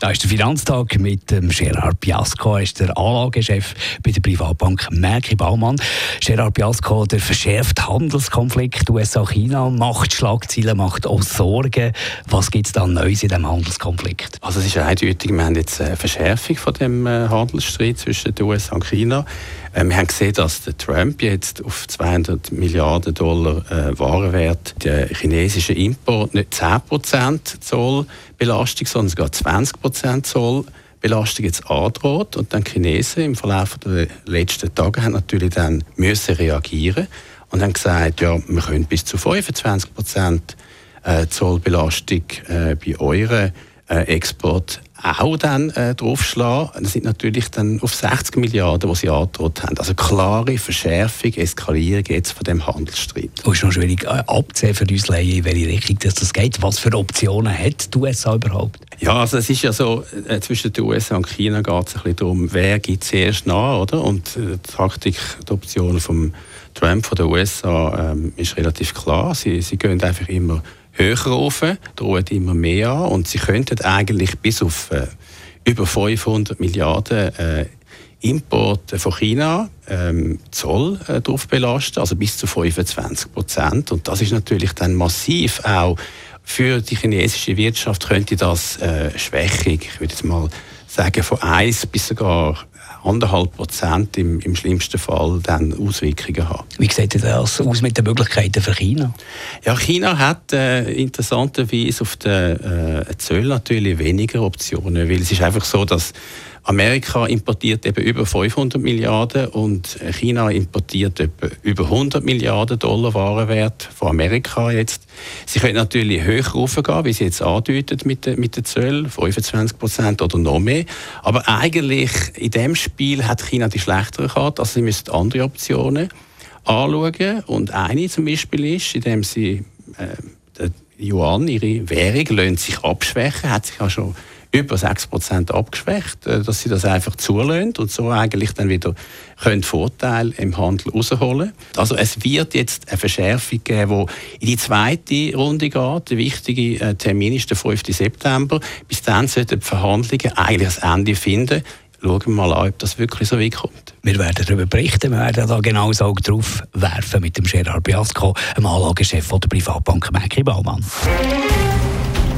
da ist der Finanztag mit dem Gerard Piasco, er ist der Anlagechef bei der Privatbank Merki Baumann. Gerard Piasco, der verschärfte Handelskonflikt USA-China macht Schlagzeilen, macht auch Sorgen. Was gibt es da Neues in diesem Handelskonflikt? Also es ist eindeutig, wir haben jetzt eine Verschärfung von dem äh, Handelsstreit zwischen den USA und China. Äh, wir haben gesehen, dass der Trump jetzt auf 200 Milliarden Dollar äh, Warenwert der chinesische Import nicht 10% Zollbelastung, sondern sogar 20% Zollbelastung jetzt androht. Und dann Chinesen im Verlauf der letzten Tage haben natürlich dann müssen reagieren und haben gesagt, ja, wir können bis zu 25% äh, Zollbelastung äh, bei euren Export auch dann äh, draufschlagen. Das sind natürlich dann auf 60 Milliarden, die sie angedroht haben. Also klare Verschärfung, Eskalierung jetzt von dem Handelsstreit. Es ist noch schwierig äh, abzusehen für uns Laien, in welche Richtung dass das geht. Was für Optionen hat die USA überhaupt? Ja, also es ist ja so, äh, zwischen den USA und China geht es ein bisschen darum, wer geht zuerst nach, oder? Und äh, die Taktik, die Option vom Trump von den USA ähm, ist relativ klar. Sie, sie gehen einfach immer höher rauf, drohen immer mehr an. Und sie könnten eigentlich bis auf äh, über 500 Milliarden äh, Import von China ähm, Zoll äh, drauf belasten, also bis zu 25 Prozent. Und das ist natürlich dann massiv auch für die chinesische Wirtschaft könnte das äh, Schwächung, ich würde jetzt mal sagen, von 1 bis sogar anderthalb Prozent im, im schlimmsten Fall dann Auswirkungen haben. Wie sieht das aus mit den Möglichkeiten für China? Ja, China hat äh, interessanterweise auf den äh, Zöll natürlich weniger Optionen, weil es ist einfach so, dass Amerika importiert eben über 500 Milliarden und China importiert über 100 Milliarden Dollar Warenwert von Amerika jetzt. Sie können natürlich höher raufgehen, wie sie jetzt andeutet mit den, mit den Zöllen, 25 Prozent oder noch mehr. Aber eigentlich in dem Spiel hat China die schlechtere Karte, also sie müssen andere Optionen anschauen. Und eine zum Beispiel ist, indem sie äh, Yuan, ihre Währung, lassen sich abschwächen, hat sich auch schon über 6% abgeschwächt, äh, dass sie das einfach zulassen und so eigentlich dann wieder können Vorteil im Handel rausholen Also es wird jetzt eine Verschärfung geben, die in die zweite Runde geht. Der wichtige äh, Termin ist der 5. September. Bis dann sollten die Verhandlungen eigentlich ein Ende finden schauen wir mal an, ob das wirklich so weit kommt. Wir werden darüber berichten, wir werden da genau so drauf werfen mit dem Gerard Biasco, dem Anlagechef der Privatbank Mäki Baumann.